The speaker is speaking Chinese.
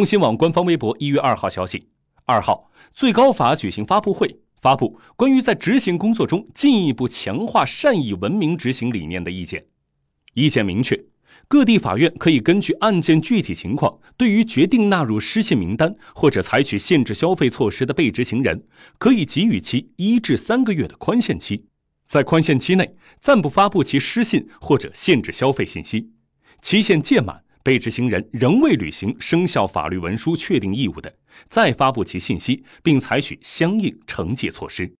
中新网官方微博一月二号消息，二号最高法举行发布会，发布关于在执行工作中进一步强化善意文明执行理念的意见。意见明确，各地法院可以根据案件具体情况，对于决定纳入失信名单或者采取限制消费措施的被执行人，可以给予其一至三个月的宽限期，在宽限期内暂不发布其失信或者限制消费信息，期限届满。被执行人仍未履行生效法律文书确定义务的，再发布其信息，并采取相应惩戒措施。